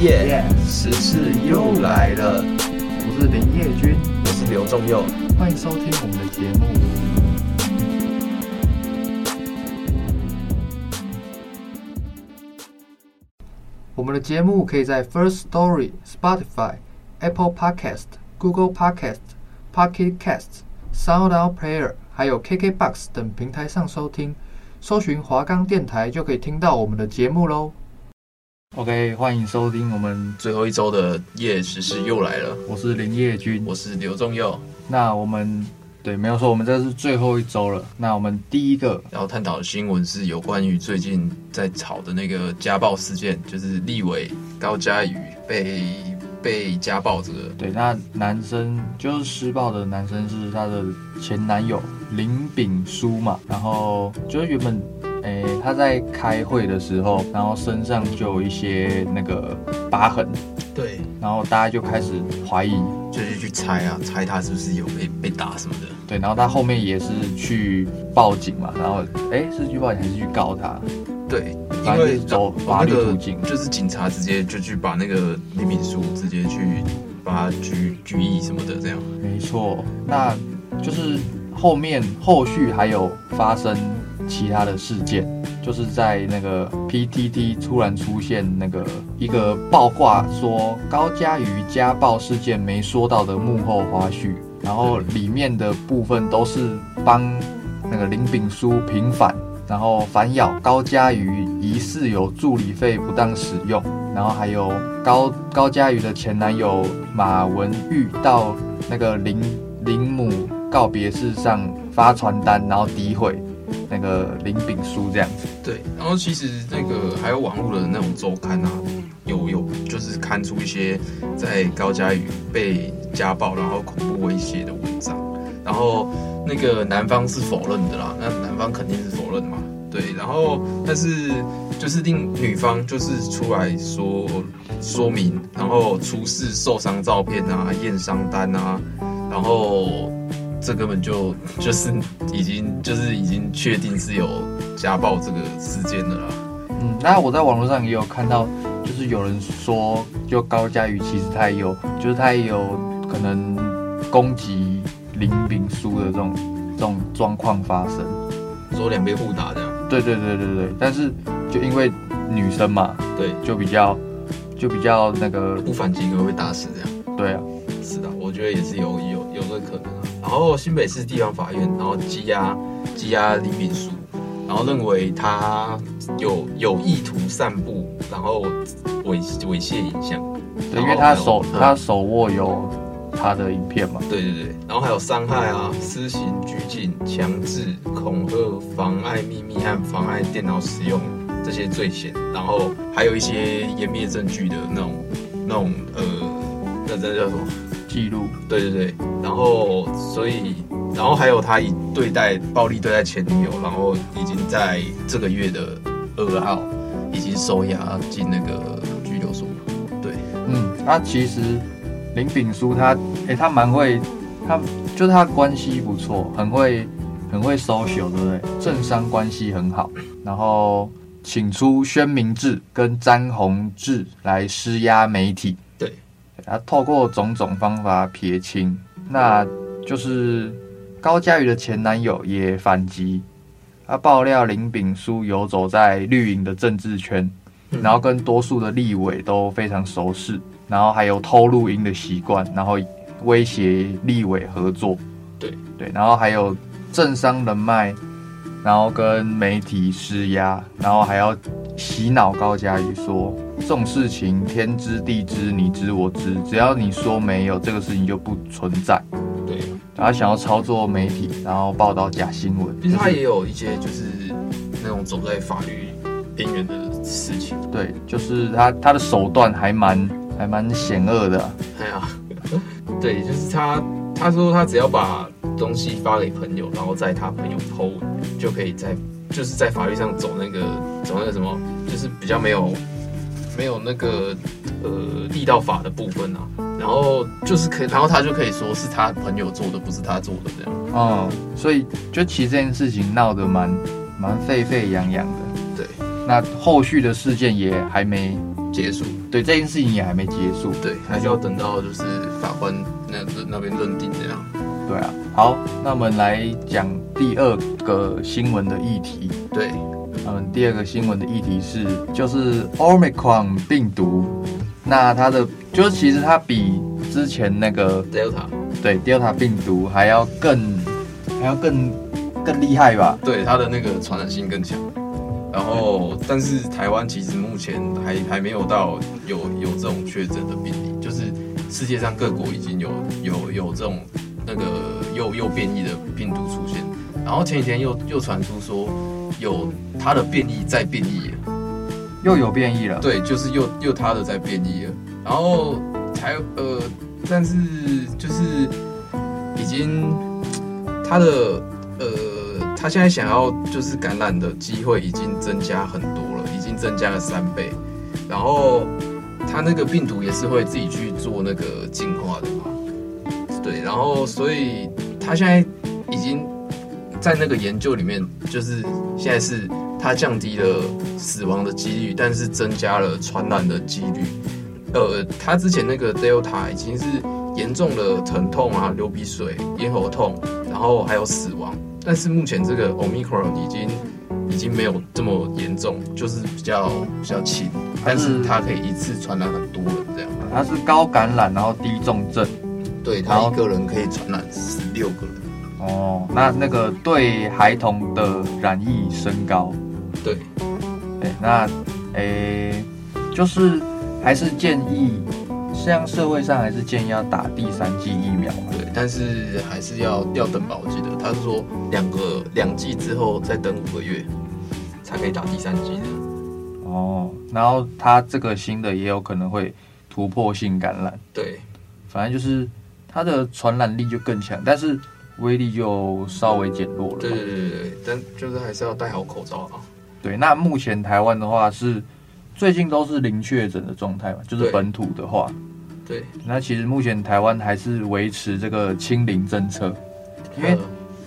耶！时事又来了，我是林业君，我是刘仲佑，欢迎收听我们的节目。我们的节目可以在 First Story、Spotify、Apple Podcast、Google Podcast、Pocket Casts、Sound On Player，还有 KKBox 等平台上收听，搜寻华冈电台就可以听到我们的节目喽。OK，欢迎收听我们最后一周的夜时事又来了。我是林业君，我是刘仲佑。那我们对没有错，我们这是最后一周了。那我们第一个要探讨的新闻是有关于最近在吵的那个家暴事件，就是立委高嘉瑜被被家暴这个。对，那男生就是施暴的男生是他的前男友林炳书嘛，然后就是原本。诶，他在开会的时候，然后身上就有一些那个疤痕，对，然后大家就开始怀疑，就是去猜啊，猜他是不是有被被打什么的，对，然后他后面也是去报警嘛，然后诶，是去报警还是去告他？对，因为走法律途径，就是警察直接就去把那个林炳书直接去把他拘拘役什么的，这样。没错，那就是后面后续还有发生。其他的事件，就是在那个 PTT 突然出现那个一个爆挂，说高嘉瑜家暴事件没说到的幕后花絮，然后里面的部分都是帮那个林炳书平反，然后反咬高嘉瑜疑似有助理费不当使用，然后还有高高嘉瑜的前男友马文玉到那个林林母告别式上发传单，然后诋毁。那个林炳书这样子，对，然后其实那个还有网络的那种周刊啊，有有就是刊出一些在高嘉宇被家暴然后恐怖威胁的文章，然后那个男方是否认的啦，那男方肯定是否认嘛，对，然后但是就是令女方就是出来说说明，然后出示受伤照片啊、验伤单啊，然后。这根本就 就是已经就是已经确定是有家暴这个事件的啦。嗯，那我在网络上也有看到，就是有人说，就高佳瑜其实他也有，就是他也有可能攻击林炳书的这种这种状况发生，说两边互打这样。对对对对对，但是就因为女生嘛，对，就比较就比较那个不反击可能会打死这样。对啊，是的，我觉得也是有有有这个可能。然后新北市地方法院，然后羁押羁押李炳书，然后认为他有有意图散布，然后猥猥亵影像。对，因为他手他手握有他的影片嘛。对对对，然后还有伤害啊、私刑拘禁、强制、恐吓、妨碍秘密和妨碍电脑使用这些罪嫌，然后还有一些湮灭证据的那种那种呃，那这叫什么？记录，对对对，然后所以，然后还有他以对待暴力对待前女友，然后已经在这个月的二号已经收押进那个拘留所。对，嗯，他其实林炳书他，哎，他蛮会，他就是他关系不错，很会很会 social，对不对？政商关系很好，然后请出宣明志跟詹宏志来施压媒体。他透过种种方法撇清，那就是高佳瑜的前男友也反击，他爆料林炳书游走在绿营的政治圈，然后跟多数的立委都非常熟识，然后还有偷录音的习惯，然后威胁立委合作，对对，然后还有政商人脉，然后跟媒体施压，然后还要洗脑高嘉瑜说。这种事情天知地知，你知我知，只要你说没有，这个事情就不存在。对，他想要操作媒体，然后报道假新闻。其实他也有一些就是那种走在法律边缘的事情。对，就是他他的手段还蛮还蛮险恶的、啊。哎呀，对，就是他他说他只要把东西发给朋友，然后在他朋友 PO 就可以在就是在法律上走那个走那个什么，就是比较没有没有那个呃力道法的部分啊。然后就是可以，然后他就可以说是他朋友做的，不是他做的这样。哦、嗯，所以就其实这件事情闹得蛮蛮沸沸扬扬的。对，那后续的事件也还没结束。对，这件事情也还没结束。对，还需要等到就是法官那那边认定这样。对啊，好，那我们来讲第二个新闻的议题。对，嗯，第二个新闻的议题是就是 Omicron 病毒。那它的就是其实它比之前那个 Delta 对 Delta 病毒还要更还要更更厉害吧？对，它的那个传染性更强。然后，但是台湾其实目前还还没有到有有这种确诊的病例，就是世界上各国已经有有有这种那个又又变异的病毒出现。然后前几天又又传出说有它的变异再变异。又有变异了，对，就是又又它的在变异了，然后才呃，但是就是已经它的呃，它现在想要就是感染的机会已经增加很多了，已经增加了三倍，然后他那个病毒也是会自己去做那个进化的嘛，对，然后所以他现在已经在那个研究里面，就是现在是。它降低了死亡的几率，但是增加了传染的几率。呃，它之前那个 Delta 已经是严重的疼痛啊、流鼻水、咽喉痛，然后还有死亡。但是目前这个 Omicron 已经经没有这么严重，就是比较比较轻，但是它可以一次传染很多人这样。它是高感染，然后低重症。对，它一个人可以传染十六个人。哦，那那个对孩童的染疫升高。对，对，那，诶、欸，就是还是建议，像社会上还是建议要打第三剂疫苗嘛。对，但是还是要要等吧。我记得他是说两个两剂之后再等五个月，才可以打第三剂的。哦，然后它这个新的也有可能会突破性感染。对，反正就是它的传染力就更强，但是威力就稍微减弱了。对对对对，但就是还是要戴好口罩啊。对，那目前台湾的话是最近都是零确诊的状态嘛，就是本土的话，对，那其实目前台湾还是维持这个清零政策，因为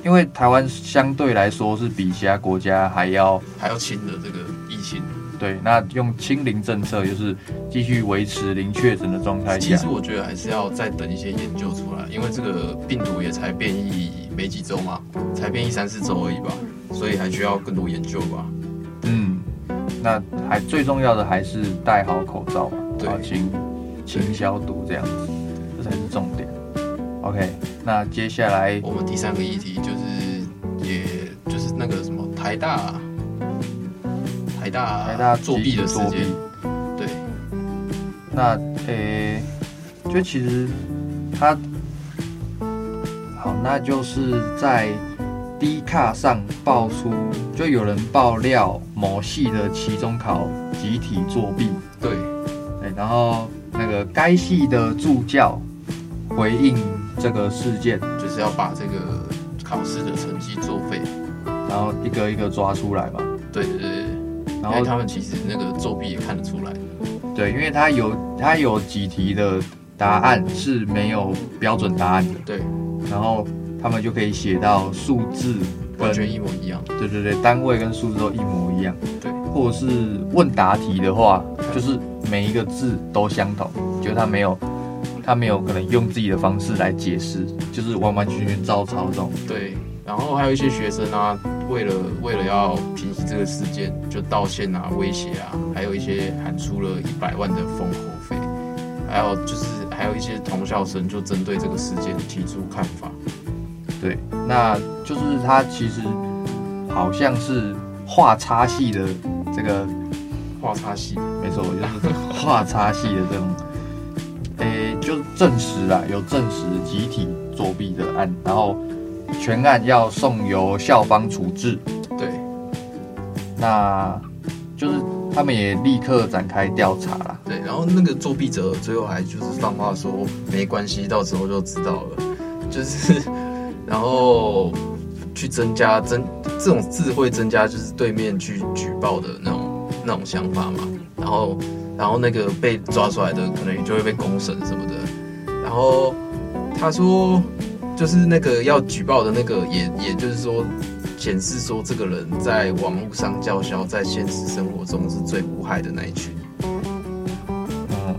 因为台湾相对来说是比其他国家还要还要轻的这个疫情，对，那用清零政策就是继续维持零确诊的状态。其实我觉得还是要再等一些研究出来，因为这个病毒也才变异没几周嘛，才变异三四周而已吧，所以还需要更多研究吧。嗯，那还最重要的还是戴好口罩嘛，对，勤勤消毒这样子，这才是重点。OK，那接下来我们第三个议题就是，也就是那个什么台大，台大台大作弊的事件。对，那诶、欸，就其实他好，那就是在。D 卡上爆出，就有人爆料某系的期中考集体作弊。对，对，然后那个该系的助教回应这个事件，就是要把这个考试的成绩作废，然后一个一个抓出来嘛。对对对，然后他们其实那个作弊也看得出来。对，因为他有他有几题的答案是没有标准答案的。对，然后。他们就可以写到数字完全一模一样，对对对，单位跟数字都一模一样，对。或者是问答题的话，就是每一个字都相同，就他没有，他没有可能用自己的方式来解释，就是完完全全照抄这种。对。然后还有一些学生啊，为了为了要平息这个事件，就道歉啊、威胁啊，还有一些喊出了一百万的封口费，还有就是还有一些同校生就针对这个事件提出看法。对，那就是他其实好像是画叉戏的这个画叉戏，没错，就是画叉戏的这种，诶、证实了有证实集体作弊的案，然后全案要送由校方处置。对，那就是他他们也立刻展开调查了。对，然后那个作弊者最后还就是放话说没关系，到时候就知道了，就是 然后去增加增这种智慧增加，就是对面去举报的那种那种想法嘛。然后然后那个被抓出来的可能也就会被公审什么的。然后他说就是那个要举报的那个也也就是说。显示说，这个人在网络上叫嚣，在现实生活中是最无害的那一群。嗯，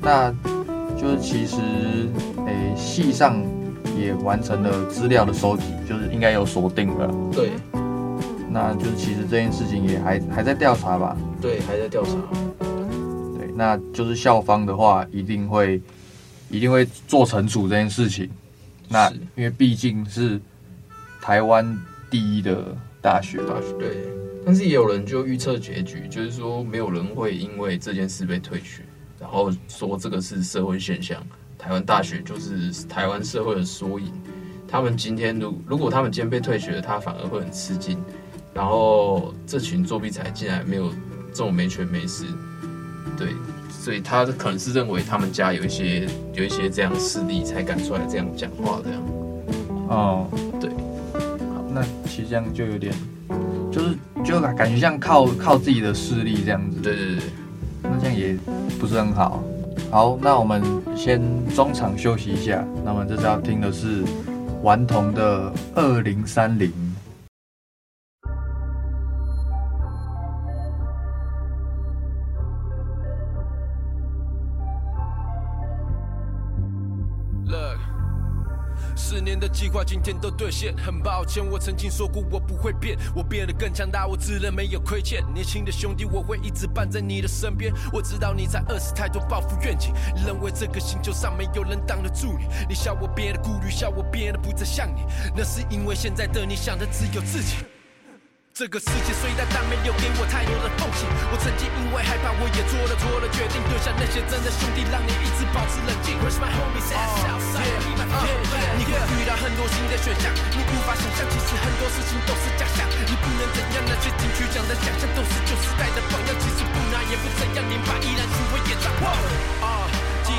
那就是其实，诶，系上也完成了资料的收集，就是应该有锁定了。对，那就是其实这件事情也还还在调查吧？对，还在调查。对，那就是校方的话，一定会一定会做惩处这件事情。那因为毕竟是台湾。第一的大学，大学对，但是也有人就预测结局，就是说没有人会因为这件事被退学，然后说这个是社会现象。台湾大学就是台湾社会的缩影。他们今天如如果他们今天被退学了，他反而会很吃惊。然后这群作弊仔竟然没有这种没权没势，对，所以他可能是认为他们家有一些有一些这样势力，才敢出来这样讲话这样。哦，对。好那其实这样就有点，就是就感觉像靠靠自己的势力这样子。对对对，那这样也不是很好。好，那我们先中场休息一下。那么这次要听的是顽童的二零三零。计划今天都兑现，很抱歉，我曾经说过我不会变，我变得更强大，我自认没有亏欠。年轻的兄弟，我会一直伴在你的身边。我知道你在饿死太多抱负愿景，认为这个星球上没有人挡得住你。你笑我变得顾虑，笑我变得不再像你，那是因为现在的你想的只有自己。这个世界虽大，但没有给我太多的奉献。我曾经因为害怕，我也做了错的决定。丢下那些真的兄弟，让你一直保持冷静。Where's my homies at? Southside, be my friend. 你会遇到很多新的选项，你无法想象，其实很多事情都是假象。你不能怎样，那些金曲奖的奖项都是旧时代的榜样。其实不拿也不怎样，连把依然成为演唱。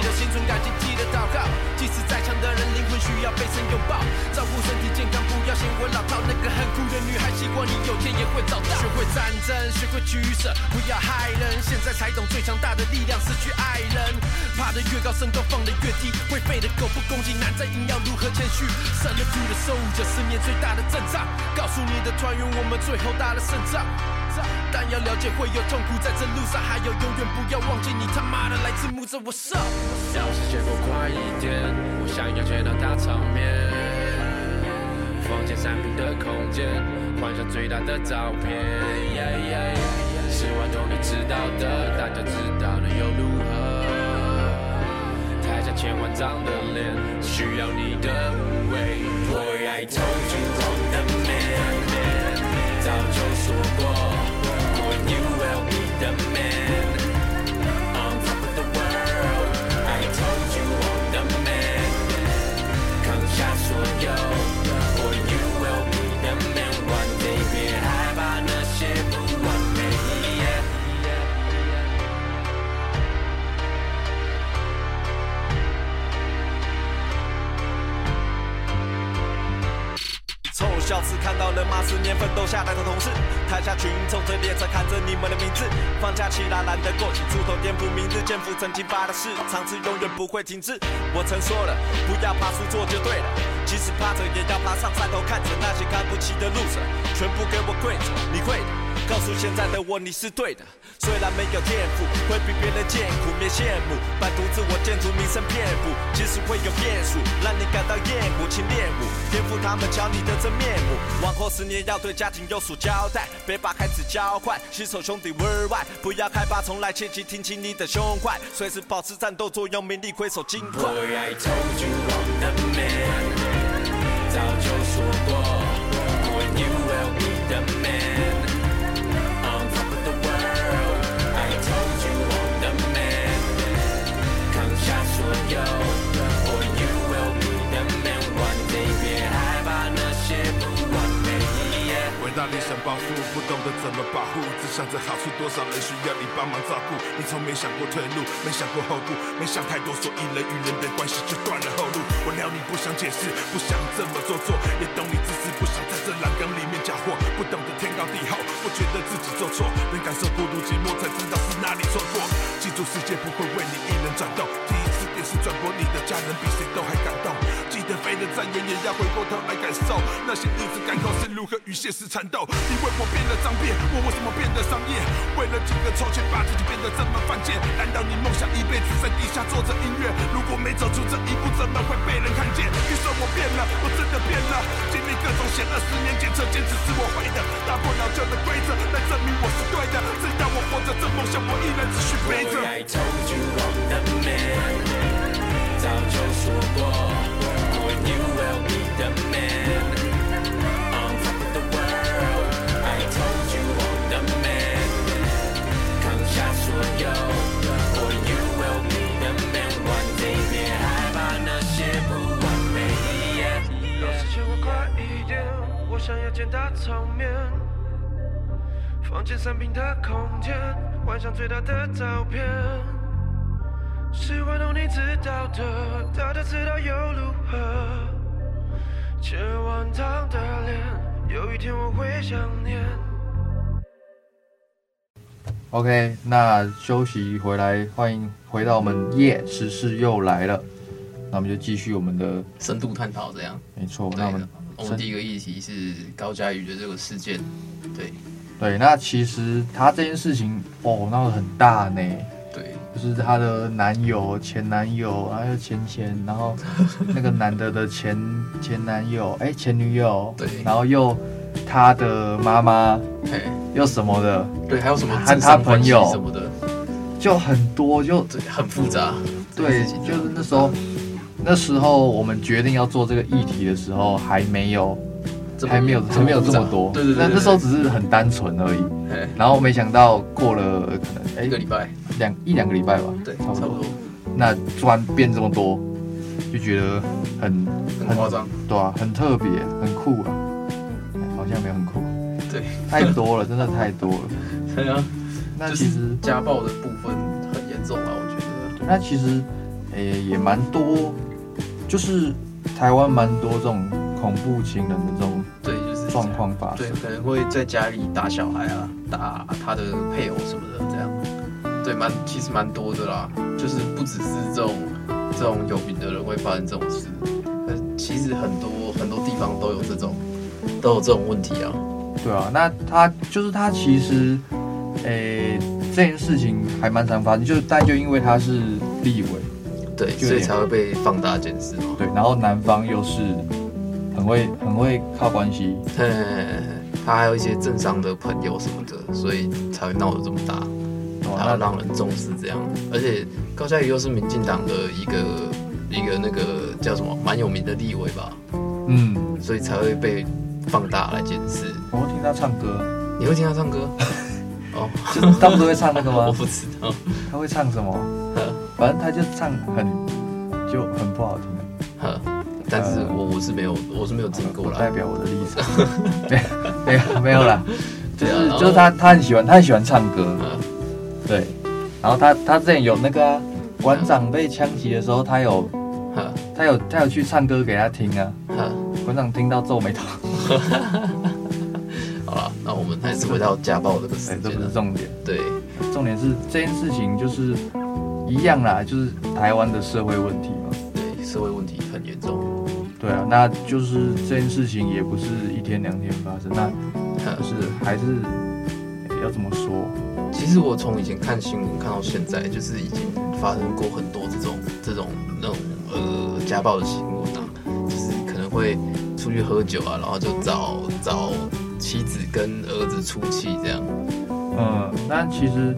记得心存感激，记得祷告。即使再强的人，灵魂需要被神拥抱。照顾身体健康，不要嫌我老套。那个很酷的女孩，希望你有天也会找到。学会战争，学会取舍，不要害人。现在才懂最强大的力量是去爱人。爬得越高，身高放得越低。会飞的狗不攻击，难在硬要如何谦虚。守得住的守护者，是面最大的阵仗。告诉你的团员，我们最后打了胜仗。但要了解会有痛苦，在这路上还有永远不要忘记你他妈的来自木子。我上。要是节奏快一点，我想要见到大场面。房间三平的空间，换上最大的照片。是顽童你知道的，大家知道的又如何？台下千万张的脸，需要你的无畏。Boy, I told you I'm the man，早就说过。yo. 小次看到人马十年奋斗下来的同事，台下群众在列车看着你们的名字。放假期啦，懒得过去出头颠覆明日，肩负曾经发的誓，尝试永远不会停滞。我曾说了，不要怕输，做就对了。即使趴着，也要爬上山头，看着那些看不起的路者，全部给我跪着，你会的。告诉现在的我，你是对的。虽然没有天赋，会比别人艰苦，别羡慕。半途自我建筑，名声遍布。即使会有变数，让你感到厌恶，请练武，颠覆他们瞧你的真面目。往后十年要对家庭有所交代，别把孩子教坏。携手兄弟 worldwide，不要害怕，从来切记挺起你的胸怀，随时保持战斗作用，勉励挥手尽快。Boy, I told you I'm the man，理想抱负，不懂得怎么保护。只想着好处，多少人需要你帮忙照顾。你从没想过退路，没想过后顾，没想太多，所以人与人的关系就断了后路。我料你不想解释，不想这么做作，也懂你自私，不想在这蓝缸里面搅和，不懂得天高地厚，不觉得自己做错，能感受孤独寂寞，才知道是哪里错过。记住，世界不会为你一人转动。第一次电视转播，你的家人比谁都还飞得再远，也要回过头来感受那些日子，感受是如何与现实缠斗。你为我变了脏辫，我为什么变得商业？为了几个臭钱，把自己变得这么犯贱？难道你梦想一辈子在地下做着音乐？如果没走出这一步，怎么会被人看见？你说我变了，我真的变了。经历各种险恶，十年检测坚持是我会的，打破老旧的规则来证明我是对的。只要我活着，这梦想我依然继续背着。OK，那休息回来，欢迎回到我们夜，时事又来了。那我们就继续我们的深度探讨，这样。没错。那我们我们第一个议题是高佳瑜的这个事件，对。对，那其实他这件事情哦闹得很大呢，对，就是她的男友、前男友，还有前前，然后 那个男的的前前男友，哎，前女友，对。然后又他的妈妈，嘿，又什么的，对，还有什么和他朋友。什么的，就很多，就对，很复杂，对，就是那时候，那时候我们决定要做这个议题的时候，还没有，还没有，还没有这么多，对对对，那那时候只是很单纯而已。然后没想到过了可能哎一个礼拜，两一两个礼拜吧，对，差不多。那突然变这么多，就觉得很很夸张，对啊，很特别，很酷啊，哎好像没有太多了，真的太多了。对啊，那其实家暴的部分很严重啊，我觉得，那其实诶也蛮多，就是台湾蛮多这种恐怖情人的这种对，就是状况发生。对，。可能会在家里打小孩啊，打他的配偶什么的，这样，对，蛮其实蛮多的啦，就是不只是这种这种有名的人会发生这种事，呃，其实很多很多地方都有这种都有这种问题啊，对啊，那他就是他其实，诶这件事情还蛮常发生，就但就因为他是立委，对，所以才会被放大检视嘛，对，然后男方又是很会很会靠关系，他还有一些政商的朋友什么的，所以才会闹得这么大。哦还要让人重视这样，而且高嘉瑜又是民进党的一个一个那个叫什么蛮有名的立委吧，嗯，所以才会被放大来检视。我会听他唱歌，你会听他唱歌？哦，就是他不是会唱那个吗？我？不知道。他会唱什么？反正他就唱很就很不好听但是我我是没有我是没有听过啦。代表我的立场，没没有没有啦，就是就是他他很喜欢他很喜欢唱歌，嗯。对，然后他他之前有那个啊馆长被枪击的时候，他有他有他有去唱歌给他听啊，呵，馆长听到皱眉头，那我们还是回到家暴这个事哎，这。不是重点，对重点是这件事情就是一样啦，就是台湾的社会问题嘛，对，社会问题很严重。对啊，那就是这件事情也不是一天两天发生，那呵就是还是、哎要怎么说？其实我从以前看新闻看到现在，就是已经发生过很多这种这种那种呃家暴的新闻啊，就是可能会出去喝酒啊，然后就找找妻子跟儿子出气这样。嗯，但其实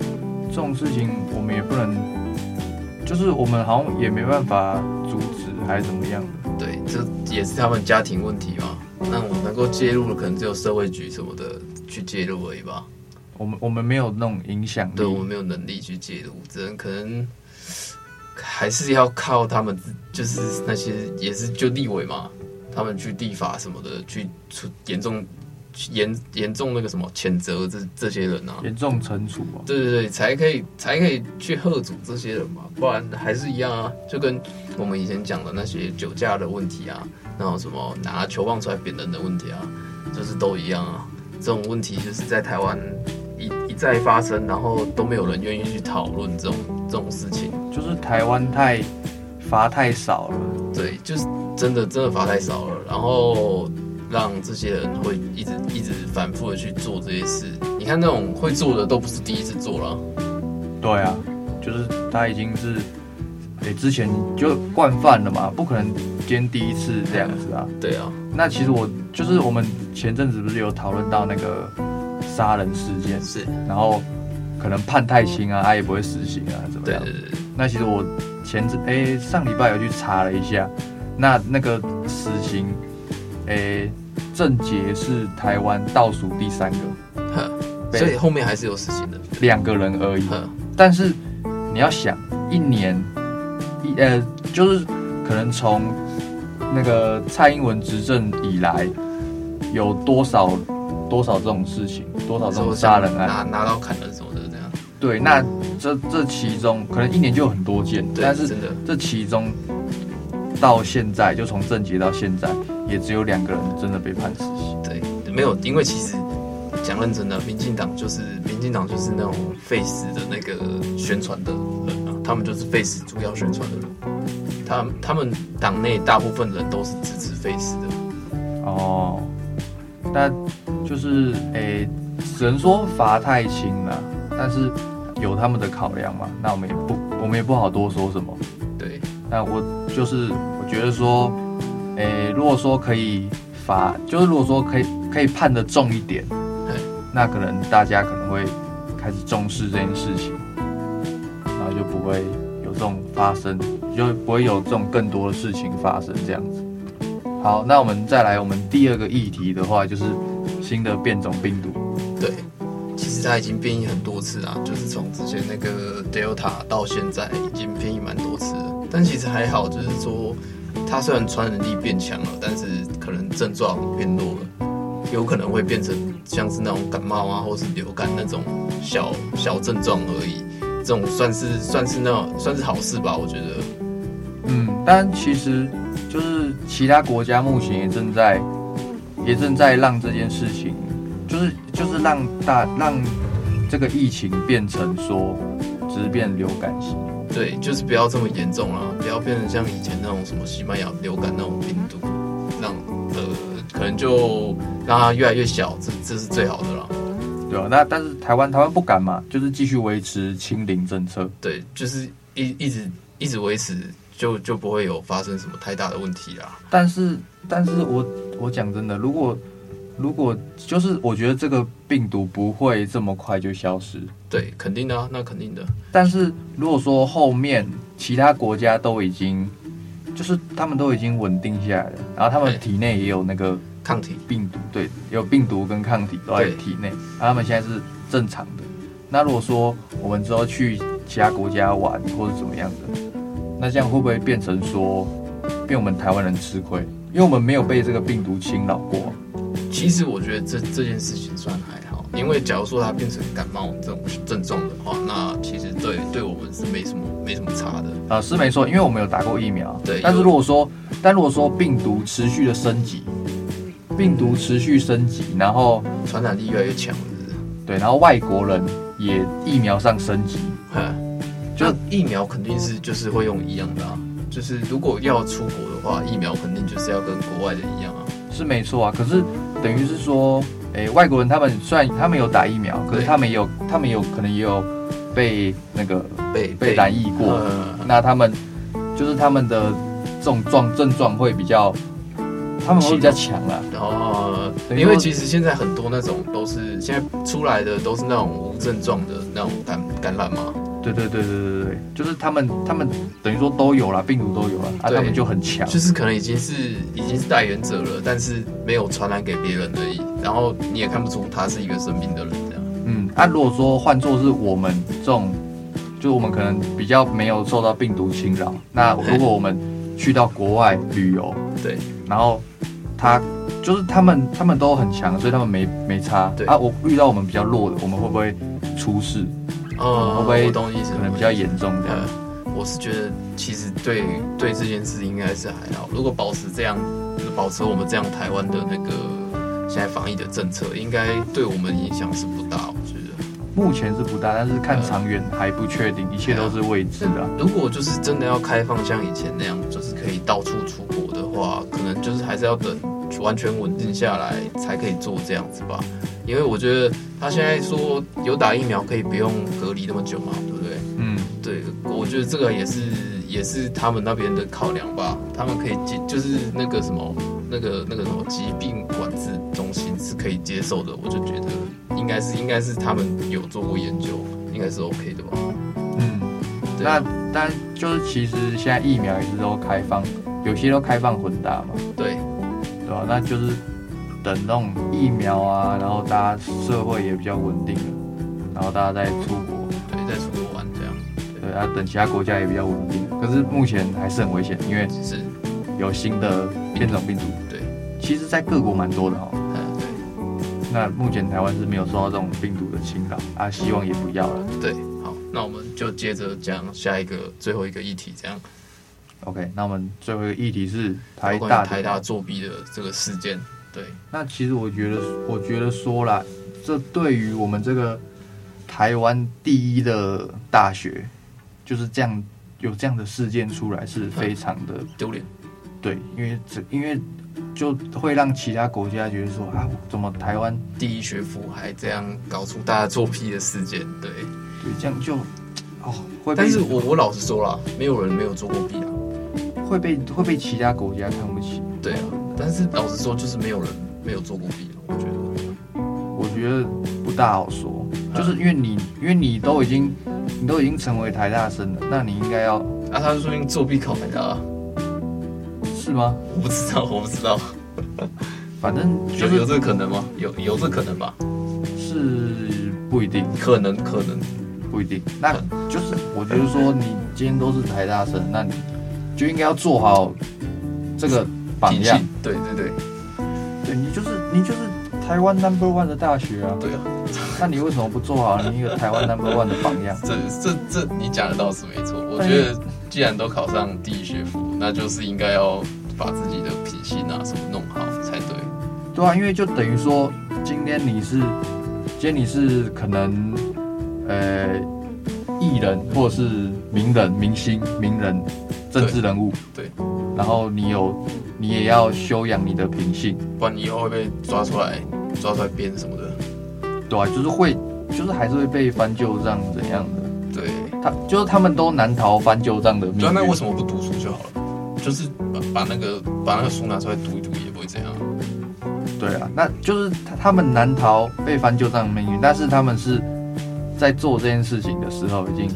这种事情我们也不能，就是我们好像也没办法阻止还是怎么样的。对，这也是他们家庭问题嘛。那我能够介入的，可能只有社会局什么的去介入而已吧。我们我们没有那种影响力，对我们没有能力去介入，只能可能还是要靠他们，就是那些也是就立委嘛，他们去立法什么的，去出严重严严重那个什么谴责这这些人啊，严重惩处啊，对对对，才可以才可以去喝阻这些人嘛，不然还是一样啊，就跟我们以前讲的那些酒驾的问题啊，然后什么拿球棒出来扁人的问题啊，就是都一样啊，这种问题就是在台湾一一再发生，然后都没有人愿意去讨论这种这种事情，就是台湾太罚太少了，对，就是真的真的罚太少了，然后。让这些人会一直一直反复的去做这些事。你看那种会做的都不是第一次做了。对啊，就是他已经是，诶，之前就惯犯了嘛，不可能今天第一次这样子啊。对啊。那其实我就是我们前阵子不是有讨论到那个杀人事件，是，然后可能判太轻啊，他也不会死刑啊，怎么样？对对对。那其实我前阵诶上礼拜有去查了一下，那那个死刑。诶、欸，郑捷是台湾倒数第三个，所以后面还是有事情的，两个人而已。但是你要想，一年一呃，就是可能从那个蔡英文执政以来，有多少多少这种事情，多少这种杀人案，拿拿刀砍人什么的这样。对，那这这其中可能一年就有很多件，但是这其中到现在，就从郑捷到现在。也只有两个人真的被判死刑。对，没有，因为其实讲认真的，民进党就是民进党就是那种废死的那个宣传的人啊，他们就是废死主要宣传的人。他他们党内大部分人都是支持废死的。哦，那就是诶、欸，只能说罚太轻了，但是有他们的考量嘛，那我们也不我们也不好多说什么。对，那我就是我觉得说。诶、如果说可以罚，就是如果说可以可以判得重一点，那可能大家可能会开始重视这件事情，然后就不会有这种发生，就不会有这种更多的事情发生这样子。好，那我们再来我们第二个议题的话，就是新的变种病毒。对，其实它已经变异很多次啊，就是从之前那个 Delta 到现在已经变异蛮多次了，但其实还好，就是说。它虽然传染力变强了，但是可能症状变弱了，有可能会变成像是那种感冒啊，或是流感那种小小症状而已。这种算是算是那种算是好事吧，我觉得。嗯，但其实就是其他国家目前也正在也正在让这件事情，就是就是让大让这个疫情变成说只是变流感型。对，就是不要这么严重了，不要变成像以前那种什么西班牙流感那种病毒，让呃可能就让它越来越小，这这是最好的了。对啊，那但是台湾台湾不敢嘛，就是继续维持清零政策。对，就是一一直一直维持，就就不会有发生什么太大的问题啦。但是，但是我我讲真的，如果如果就是我觉得这个病毒不会这么快就消失。对，肯定的啊，那肯定的。但是如果说后面其他国家都已经，就是他们都已经稳定下来了，然后他们体内也有那个抗体病毒，对，有病毒跟抗体都在体内，然后他们现在是正常的。那如果说我们之后去其他国家玩或者怎么样的，那这样会不会变成说，被我们台湾人吃亏？因为我们没有被这个病毒侵扰过。其实我觉得这这件事情算还好，因为假如说它变成感冒这种症状的话，那其实对对我们是没什么没什么差的。啊，是没错，因为我们有打过疫苗。对。但是如果说，但如果说病毒持续的升级，病毒持续升级，然后传染力越来越强？对，然后外国人也疫苗上升级，就疫苗肯定是就是会用一样的啊，就是如果要出国的话，疫苗肯定就是要跟国外的一样啊。是没错啊，可是等于是说，诶、欸，外国人他们虽然他们有打疫苗，可是他们也有，他们有可能也有被那个被被染疫过，那他们就是他们的这种状症状会比较，他们会比较强啊。哦，因为其实现在很多那种都是现在出来的都是那种无症状的那种感感染嘛。对对对对对对，就是他们他们等于说都有了，病毒都有了，啊，他们就很强，就是可能已经是已经是带原者了，但是没有传染给别人而已，然后你也看不出他是一个生病的人这样。嗯，啊，如果说换作是我们这种，就我们可能比较没有受到病毒侵扰，那如果我们去到国外旅游，对，然后他就是他们他们都很强，所以他们没没差。对啊，我遇到我们比较弱的，我们会不会出事？哦，会不会我懂意思，可能比较严重这样？呃，我是觉得其实对对这件事应该是还好。如果保持这样，保持我们这样台湾的那个现在防疫的政策，应该对我们影响是不大。我觉得目前是不大，但是看长远还不确定，一切都是未知的。如果就是真的要开放像以前那样，就是可以到处出国的话，可能就是还是要等完全稳定下来才可以做这样子吧。因为我觉得他现在说有打疫苗可以不用隔离那么久嘛，对不对？嗯，对，我觉得这个也是也是他们那边的考量吧。他们可以接，就是那个什么那个那个什么疾病管制中心是可以接受的，我就觉得应该是应该是他们有做过研究，应该是 OK 的吧。嗯，那但就是其实现在疫苗也是都开放，有些都开放混打嘛，对，对吧？那就是等那种疫苗啊，然后大家社会也比较稳定了，然后大家再出国，对，再出国玩这样，对啊，等其他国家也比较稳定。可是目前还是很危险，因为是，有新的变种病毒。对，其实在各国蛮多的哈。嗯，对，那目前台湾是没有受到这种病毒的侵扰啊，希望也不要了。对，好，那我们就接着讲下一个最后一个议题，这样。OK，那我们最后一个议题是台大台大作弊的这个事件，对，那其实我觉得，我觉得说啦，这对于我们这个台湾第一的大学，就是这样有这样的事件出来，是非常的 丢脸。对，因为这因为就会让其他国家觉得说啊，怎么台湾第一学府还这样搞出大家作弊的事件，对，对这样就哦会被，但是我我老实说啦，没有人没有做过弊啊，会被会被其他国家看不起。对啊，但是老实说，就是没有人没有做过弊，我觉得，我觉得不大好说，就是因为你因为你都已经你都已经成为台大生了，那你应该要啊，他说明作弊考台大啊，是吗？我不知道，我不知道，反正就是有有这个可能吗？有有这可能吧？是不一定，可能可能，不一定。那就是我觉得说，你今天都是台大生，那你就应该要做好这个榜样。对对对对你就是你就是台湾 number one 的大学啊，对啊，那你为什么不做好你一个台湾 number one 的榜样？这这这你讲的倒是没错。我觉得既然都考上第一学府，那就是应该要把自己的品性啊什么弄好才对。对啊，因为就等于说，今天你是，今天你是可能，呃，艺人或者是名人、明星、名人、政治人物，对，然后你有，你也要修养你的品性，不然你以后会被抓出来，抓出来编什么的。对啊，就是会，就是还是会被翻旧账怎样的。对，他就是他们都难逃翻旧账的命运。那为什么不读书就好了？就是把把那个把那个书拿出来读一读，也不会怎样。对啊，那就是他他们难逃被翻旧账的命运，但是他们是在做这件事情的时候已经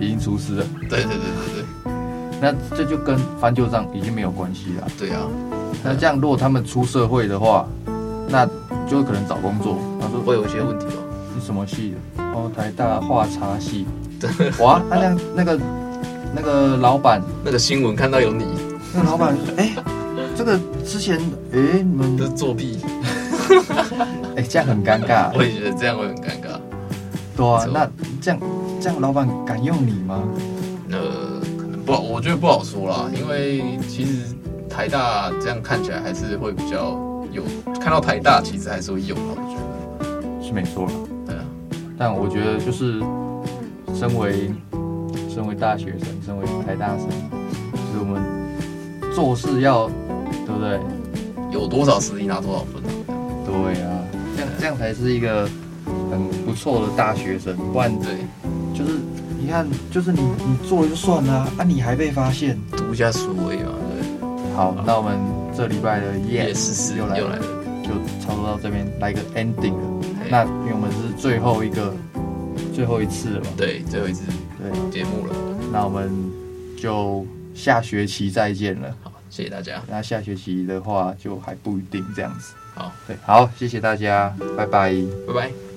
已经出师了。对对对对对，那这就跟翻旧账已经没有关系了。对啊，那这样如果他们出社会的话，那就可能找工作。他说会有一些问题哦？你什么系的？哦，台大画茶系。哇，那那那个那个老板，那个新闻看到有你，那个老板说，哎。这个之前，哎，你们的作弊，哎，这样很尴尬。我也觉得这样会很尴尬。对啊，那这样这样，老板敢用你吗？呃，可能不好，我觉得不好说啦。因为其实台大这样看起来还是会比较有，看到台大其实还是会有，我觉得是没错啦。对啊，但我觉得就是身为身为大学生，身为台大生，就是我们做事要。对不对？有多少实力拿多少分啊？对啊，这样这样才是一个很不错的大学生。不然对，就是你看，就是你你做了就算了啊，你还被发现，读一下书而已嘛。对。好，那我们这礼拜的 Yes 又来了，就差不多到这边来个 ending 了。那因为我们是最后一个最后一次了嘛？对，最后一次对节目了。那我们就下学期再见了。好谢谢大家。那下学期的话就还不一定这样子。好，对，好，谢谢大家，拜拜，拜拜。